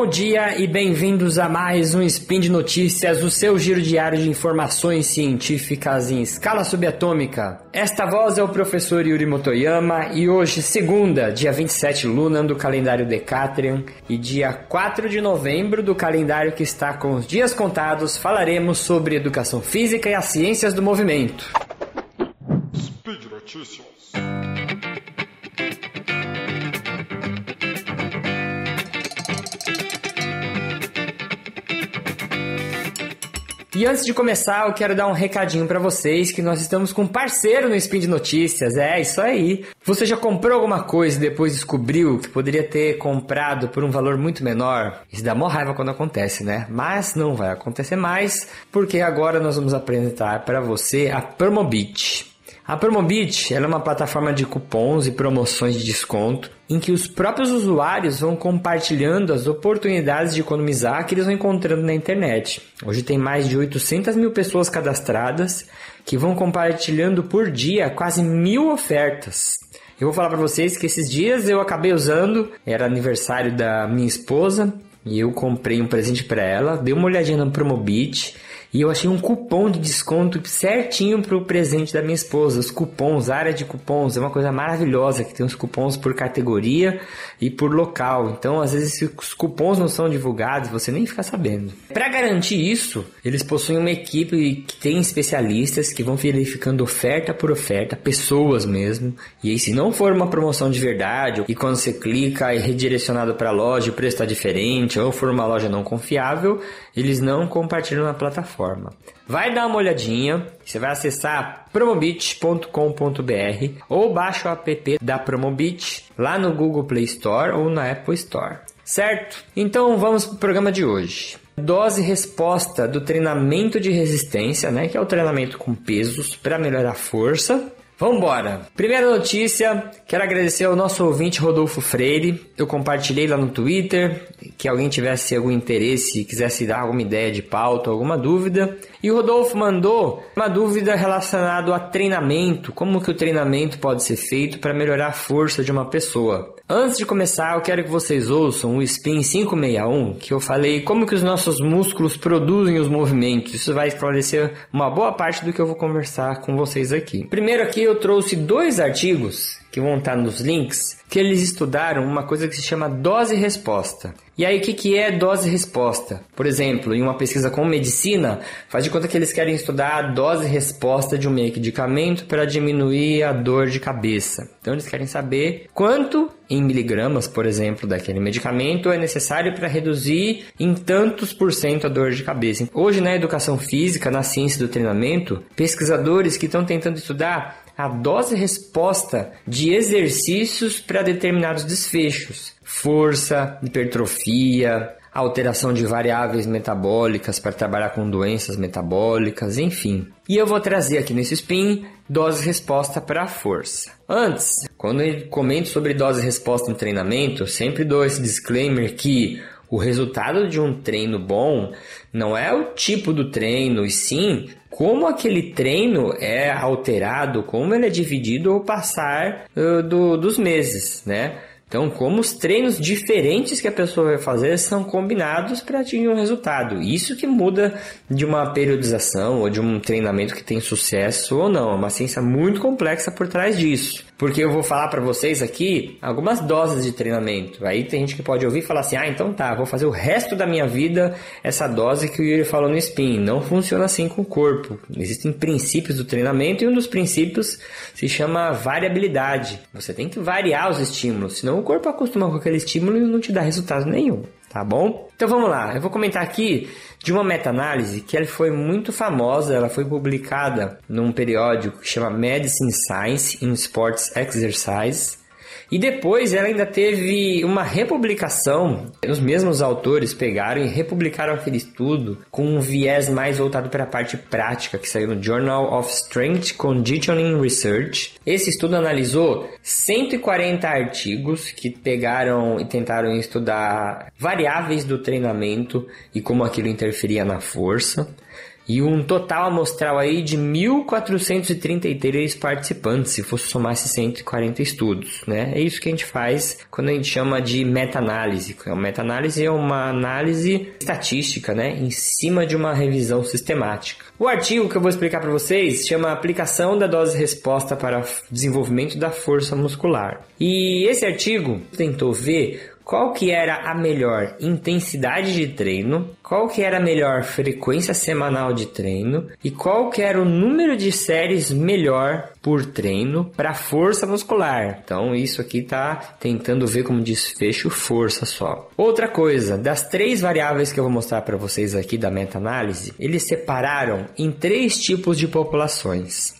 Bom dia e bem-vindos a mais um Spin de Notícias, o seu giro diário de informações científicas em escala subatômica. Esta voz é o professor Yuri Motoyama e hoje, segunda, dia 27 Luna do calendário Decatrian e dia 4 de novembro do calendário que está com os dias contados, falaremos sobre educação física e as ciências do movimento. Speed Notícias. E antes de começar, eu quero dar um recadinho para vocês que nós estamos com um parceiro no Spin de Notícias. É, isso aí. Você já comprou alguma coisa e depois descobriu que poderia ter comprado por um valor muito menor? Isso dá mó raiva quando acontece, né? Mas não vai acontecer mais, porque agora nós vamos apresentar para você a Promobit. A Promobit é uma plataforma de cupons e promoções de desconto em que os próprios usuários vão compartilhando as oportunidades de economizar que eles vão encontrando na internet. Hoje tem mais de 800 mil pessoas cadastradas que vão compartilhando por dia quase mil ofertas. Eu vou falar para vocês que esses dias eu acabei usando, era aniversário da minha esposa e eu comprei um presente para ela, dei uma olhadinha no Promobit e eu achei um cupom de desconto certinho para o presente da minha esposa. Os cupons, área de cupons, é uma coisa maravilhosa que tem os cupons por categoria e por local. Então, às vezes, se os cupons não são divulgados, você nem fica sabendo. Para garantir isso, eles possuem uma equipe que tem especialistas que vão verificando oferta por oferta, pessoas mesmo. E aí, se não for uma promoção de verdade, e quando você clica é redirecionado para a loja, o preço está diferente, ou for uma loja não confiável, eles não compartilham na plataforma plataforma. Vai dar uma olhadinha, você vai acessar promobit.com.br ou baixa o app da Promobit lá no Google Play Store ou na Apple Store. Certo? Então vamos para o programa de hoje. Dose resposta do treinamento de resistência, né, que é o treinamento com pesos para melhorar a força Vambora! Primeira notícia, quero agradecer ao nosso ouvinte Rodolfo Freire. Eu compartilhei lá no Twitter, que alguém tivesse algum interesse, quisesse dar alguma ideia de pauta, alguma dúvida. E o Rodolfo mandou uma dúvida relacionada a treinamento, como que o treinamento pode ser feito para melhorar a força de uma pessoa. Antes de começar, eu quero que vocês ouçam o Spin 561, que eu falei como que os nossos músculos produzem os movimentos. Isso vai esclarecer uma boa parte do que eu vou conversar com vocês aqui. Primeiro aqui eu trouxe dois artigos que vão estar nos links, que eles estudaram uma coisa que se chama dose-resposta. E aí, o que, que é dose-resposta? Por exemplo, em uma pesquisa com medicina, faz de conta que eles querem estudar a dose-resposta de um medicamento para diminuir a dor de cabeça. Então, eles querem saber quanto em miligramas, por exemplo, daquele medicamento é necessário para reduzir em tantos por cento a dor de cabeça. Hoje, na educação física, na ciência do treinamento, pesquisadores que estão tentando estudar a dose resposta de exercícios para determinados desfechos, força, hipertrofia, alteração de variáveis metabólicas para trabalhar com doenças metabólicas, enfim. E eu vou trazer aqui nesse spin dose resposta para força. Antes, quando eu comento sobre dose resposta no treinamento, sempre dou esse disclaimer que o resultado de um treino bom não é o tipo do treino, e sim como aquele treino é alterado, como ele é dividido ao passar uh, do, dos meses, né? Então, como os treinos diferentes que a pessoa vai fazer são combinados para atingir um resultado. Isso que muda de uma periodização ou de um treinamento que tem sucesso ou não. É uma ciência muito complexa por trás disso. Porque eu vou falar para vocês aqui algumas doses de treinamento. Aí tem gente que pode ouvir e falar assim: ah, então tá, vou fazer o resto da minha vida essa dose que o Yuri falou no spin. Não funciona assim com o corpo. Existem princípios do treinamento e um dos princípios se chama variabilidade. Você tem que variar os estímulos, senão o corpo acostuma com aquele estímulo e não te dá resultado nenhum tá bom? Então vamos lá, eu vou comentar aqui de uma meta-análise que ela foi muito famosa, ela foi publicada num periódico que chama Medicine Science in Sports Exercise e depois ela ainda teve uma republicação. Os mesmos autores pegaram e republicaram aquele estudo com um viés mais voltado para a parte prática, que saiu no Journal of Strength Conditioning Research. Esse estudo analisou 140 artigos que pegaram e tentaram estudar variáveis do treinamento e como aquilo interferia na força. E um total amostral aí de 1.433 participantes, se fosse somar esses 140 estudos, né? É isso que a gente faz quando a gente chama de meta-análise. A meta-análise é uma análise estatística, né, em cima de uma revisão sistemática. O artigo que eu vou explicar para vocês chama Aplicação da dose-resposta para desenvolvimento da força muscular. E esse artigo tentou ver qual que era a melhor intensidade de treino, qual que era a melhor frequência semanal de treino e qual que era o número de séries melhor por treino para força muscular. Então isso aqui tá tentando ver como desfecho força só. Outra coisa, das três variáveis que eu vou mostrar para vocês aqui da meta-análise, eles separaram em três tipos de populações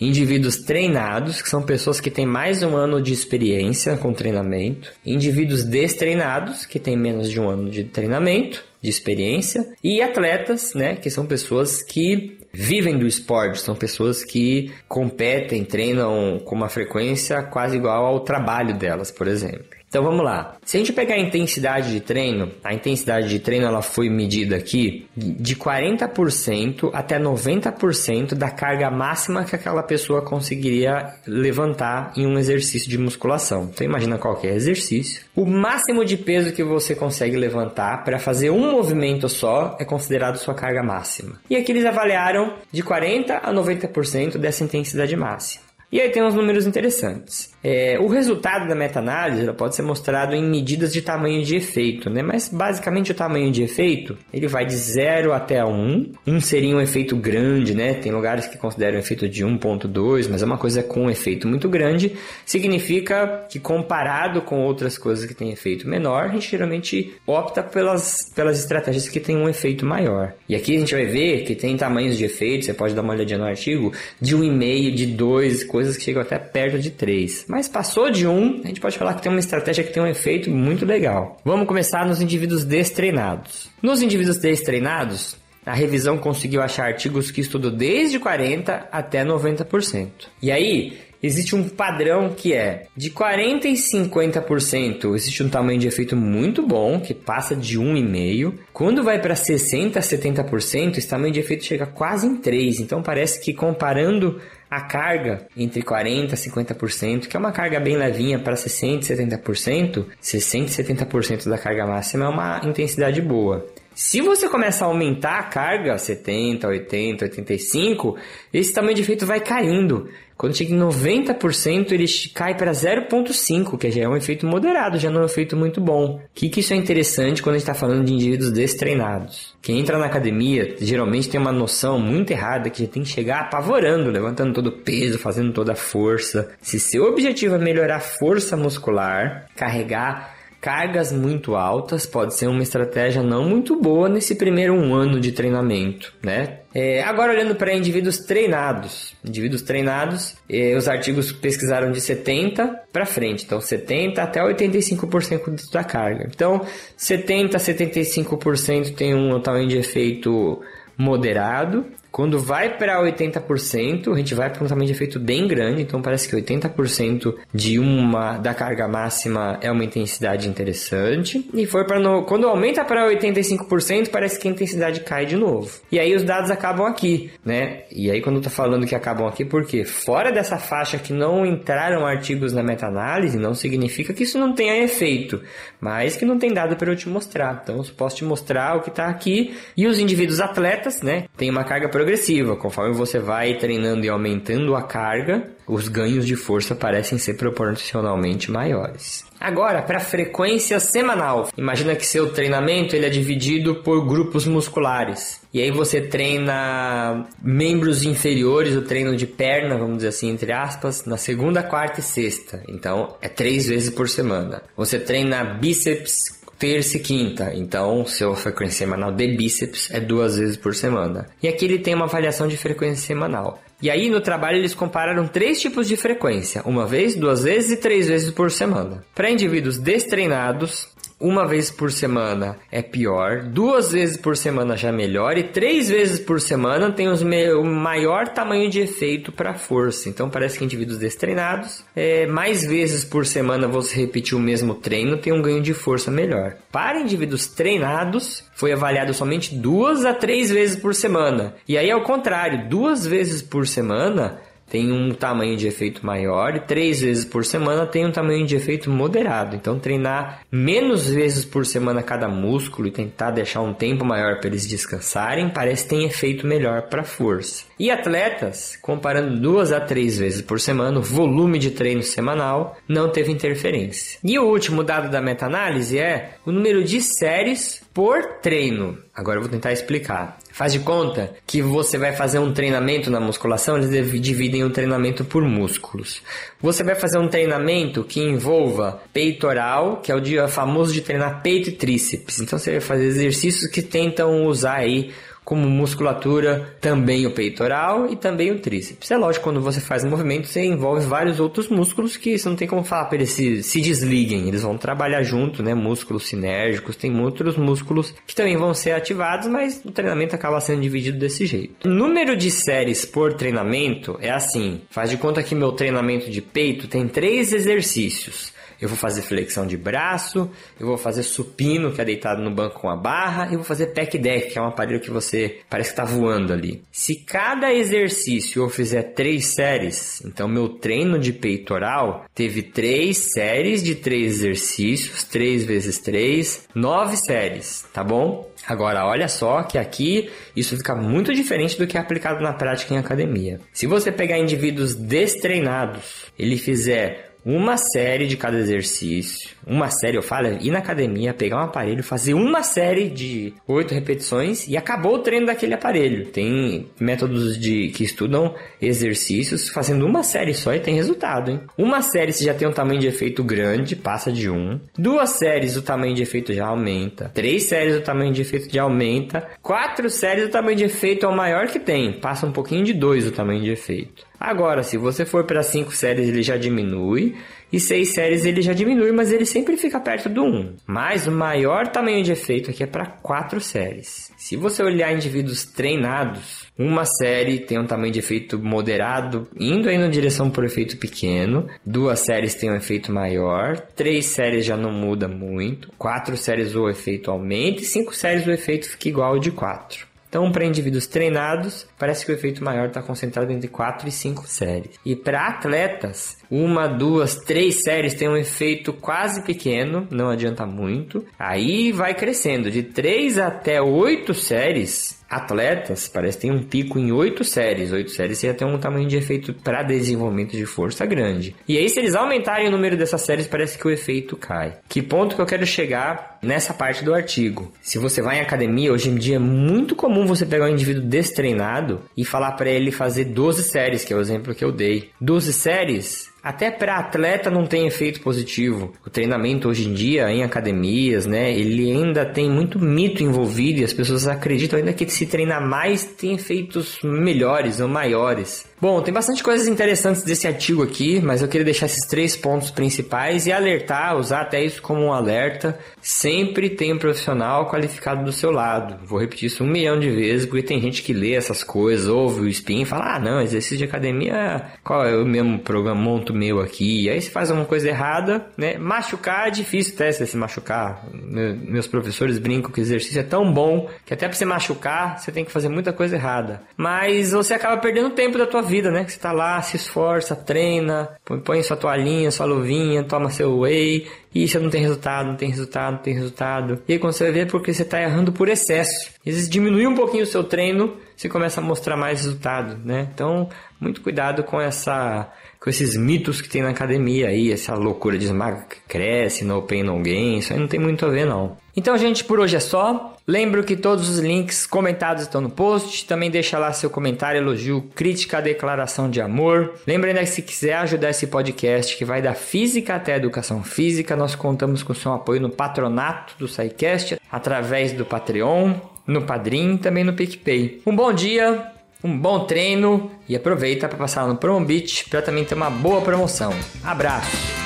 indivíduos treinados, que são pessoas que têm mais de um ano de experiência com treinamento, indivíduos destreinados, que têm menos de um ano de treinamento, de experiência, e atletas, né, que são pessoas que vivem do esporte, são pessoas que competem, treinam com uma frequência quase igual ao trabalho delas, por exemplo. Então vamos lá. Se a gente pegar a intensidade de treino, a intensidade de treino ela foi medida aqui de 40% até 90% da carga máxima que aquela pessoa conseguiria levantar em um exercício de musculação. Então imagina qualquer exercício. O máximo de peso que você consegue levantar para fazer um movimento só é considerado sua carga máxima. E aqui eles avaliaram de 40 a 90% dessa intensidade máxima. E aí tem uns números interessantes. É, o resultado da meta-análise pode ser mostrado em medidas de tamanho de efeito, né? mas basicamente o tamanho de efeito ele vai de 0 até 1. 1 seria um efeito grande, né? tem lugares que consideram um efeito de 1.2, mas é uma coisa com um efeito muito grande. Significa que comparado com outras coisas que têm efeito menor, a gente geralmente opta pelas, pelas estratégias que têm um efeito maior. E aqui a gente vai ver que tem tamanhos de efeito, você pode dar uma olhadinha no artigo, de 1,5, de 2, coisas que chegam até perto de 3. Mas passou de 1, a gente pode falar que tem uma estratégia que tem um efeito muito legal. Vamos começar nos indivíduos destreinados. Nos indivíduos destreinados, a revisão conseguiu achar artigos que estudam desde 40 até 90%. E aí, existe um padrão que é de 40 e 50% existe um tamanho de efeito muito bom, que passa de 1,5. Quando vai para 60 a 70%, esse tamanho de efeito chega quase em 3. Então parece que comparando a carga entre 40% e 50%, que é uma carga bem levinha para 60% e 70%, 60% e 70% da carga máxima é uma intensidade boa. Se você começa a aumentar a carga, 70, 80, 85, esse tamanho de efeito vai caindo. Quando chega em 90%, ele cai para 0,5, que já é um efeito moderado, já não é um efeito muito bom. O que, que isso é interessante quando a gente está falando de indivíduos destreinados? Quem entra na academia geralmente tem uma noção muito errada que já tem que chegar apavorando, levantando todo o peso, fazendo toda a força. Se seu objetivo é melhorar a força muscular, carregar cargas muito altas pode ser uma estratégia não muito boa nesse primeiro um ano de treinamento, né? É, agora olhando para indivíduos treinados, indivíduos treinados, é, os artigos pesquisaram de 70 para frente, então 70 até 85% da carga. Então 70 a 75% tem um tamanho de efeito moderado quando vai para 80%, a gente vai para um tamanho de efeito bem grande, então parece que 80% de uma da carga máxima é uma intensidade interessante. E foi para no... quando aumenta para 85%, parece que a intensidade cai de novo. E aí os dados acabam aqui, né? E aí quando eu tô falando que acabam aqui, porque fora dessa faixa que não entraram artigos na meta-análise, não significa que isso não tenha efeito, mas que não tem dado para eu te mostrar. Então eu posso te mostrar o que está aqui e os indivíduos atletas, né? Tem uma carga progressiva. Conforme você vai treinando e aumentando a carga, os ganhos de força parecem ser proporcionalmente maiores. Agora, para frequência semanal. Imagina que seu treinamento ele é dividido por grupos musculares. E aí você treina membros inferiores, o treino de perna, vamos dizer assim, entre aspas, na segunda, quarta e sexta. Então, é três vezes por semana. Você treina bíceps, terça e quinta. Então, seu frequência semanal de bíceps é duas vezes por semana. E aqui ele tem uma avaliação de frequência semanal. E aí no trabalho eles compararam três tipos de frequência: uma vez, duas vezes e três vezes por semana. Para indivíduos destreinados, uma vez por semana é pior, duas vezes por semana já melhor e três vezes por semana tem o maior tamanho de efeito para força. Então parece que indivíduos destreinados, é, mais vezes por semana você repetir o mesmo treino tem um ganho de força melhor. Para indivíduos treinados, foi avaliado somente duas a três vezes por semana. E aí ao contrário, duas vezes por semana tem um tamanho de efeito maior e três vezes por semana tem um tamanho de efeito moderado. Então, treinar menos vezes por semana cada músculo e tentar deixar um tempo maior para eles descansarem parece que tem efeito melhor para força. E atletas, comparando duas a três vezes por semana, o volume de treino semanal não teve interferência. E o último dado da meta-análise é o número de séries por treino. Agora eu vou tentar explicar. Faz de conta que você vai fazer um treinamento na musculação, eles dividem o treinamento por músculos. Você vai fazer um treinamento que envolva peitoral, que é o famoso de treinar peito e tríceps. Então você vai fazer exercícios que tentam usar aí como musculatura, também o peitoral e também o tríceps. É lógico, quando você faz um movimento, você envolve vários outros músculos que você não tem como falar para eles se, se desliguem, eles vão trabalhar junto, né? Músculos sinérgicos, tem outros músculos que também vão ser ativados, mas o treinamento acaba sendo dividido desse jeito. Número de séries por treinamento é assim: faz de conta que meu treinamento de peito tem três exercícios eu vou fazer flexão de braço, eu vou fazer supino, que é deitado no banco com a barra, e vou fazer pec deck, que é um aparelho que você parece que está voando ali. Se cada exercício eu fizer três séries, então meu treino de peitoral teve três séries de três exercícios, três vezes três, nove séries, tá bom? Agora, olha só que aqui isso fica muito diferente do que é aplicado na prática em academia. Se você pegar indivíduos destreinados, ele fizer uma série de cada exercício. Uma série, eu falo, ir na academia, pegar um aparelho, fazer uma série de oito repetições e acabou o treino daquele aparelho. Tem métodos de que estudam exercícios fazendo uma série só e tem resultado, hein? Uma série se já tem um tamanho de efeito grande, passa de um. Duas séries o tamanho de efeito já aumenta. Três séries o tamanho de efeito já aumenta. Quatro séries o tamanho de efeito é o maior que tem, passa um pouquinho de dois o tamanho de efeito. Agora, se você for para 5 séries, ele já diminui. E 6 séries ele já diminui, mas ele sempre fica perto do 1. Mas o maior tamanho de efeito aqui é para 4 séries. Se você olhar indivíduos treinados, uma série tem um tamanho de efeito moderado, indo aí na direção por efeito pequeno. Duas séries têm um efeito maior. Três séries já não muda muito. Quatro séries o efeito aumenta. E cinco séries o efeito fica igual ao de quatro. Então, para indivíduos treinados, parece que o efeito maior está concentrado entre 4 e 5 séries. E para atletas, uma, duas, três séries tem um efeito quase pequeno, não adianta muito. Aí vai crescendo, de 3 até 8 séries, atletas, parece que tem um pico em oito séries. Oito séries ia ter um tamanho de efeito para desenvolvimento de força grande. E aí, se eles aumentarem o número dessas séries, parece que o efeito cai. Que ponto que eu quero chegar nessa parte do artigo? Se você vai em academia, hoje em dia é muito comum você pegar um indivíduo destreinado e falar para ele fazer 12 séries, que é o exemplo que eu dei. 12 séries até para atleta não tem efeito positivo. O treinamento hoje em dia em academias, né, ele ainda tem muito mito envolvido e as pessoas acreditam ainda que se treinar mais tem efeitos melhores ou maiores. Bom, tem bastante coisas interessantes desse artigo aqui, mas eu queria deixar esses três pontos principais e alertar, usar até isso como um alerta. Sempre tem um profissional qualificado do seu lado. Vou repetir isso um milhão de vezes, porque tem gente que lê essas coisas, ouve o spin e fala: ah, não, exercício de academia, qual é o mesmo programa, monto meu aqui? E aí se faz alguma coisa errada, né? Machucar é difícil até se machucar. Meus professores brincam que exercício é tão bom que até para você machucar, você tem que fazer muita coisa errada. Mas você acaba perdendo tempo da tua vida, né? Que você tá lá, se esforça, treina, põe, sua toalhinha, sua luvinha, toma seu whey, e você não tem resultado, não tem resultado, não tem resultado. E aí quando você ver é porque você tá errando por excesso. Às vezes diminui um pouquinho o seu treino, você começa a mostrar mais resultado, né? Então, muito cuidado com essa com esses mitos que tem na academia aí, essa loucura de esmaga que cresce, no pain no gain, isso aí não tem muito a ver não. Então, gente, por hoje é só. Lembro que todos os links comentados estão no post. Também deixa lá seu comentário, elogio, crítica, declaração de amor. Lembra ainda que se quiser ajudar esse podcast, que vai da física até a educação física, nós contamos com seu apoio no patronato do SciCast, através do Patreon, no Padrim e também no PicPay. Um bom dia, um bom treino e aproveita para passar no Promo Beach para também ter uma boa promoção. Abraço!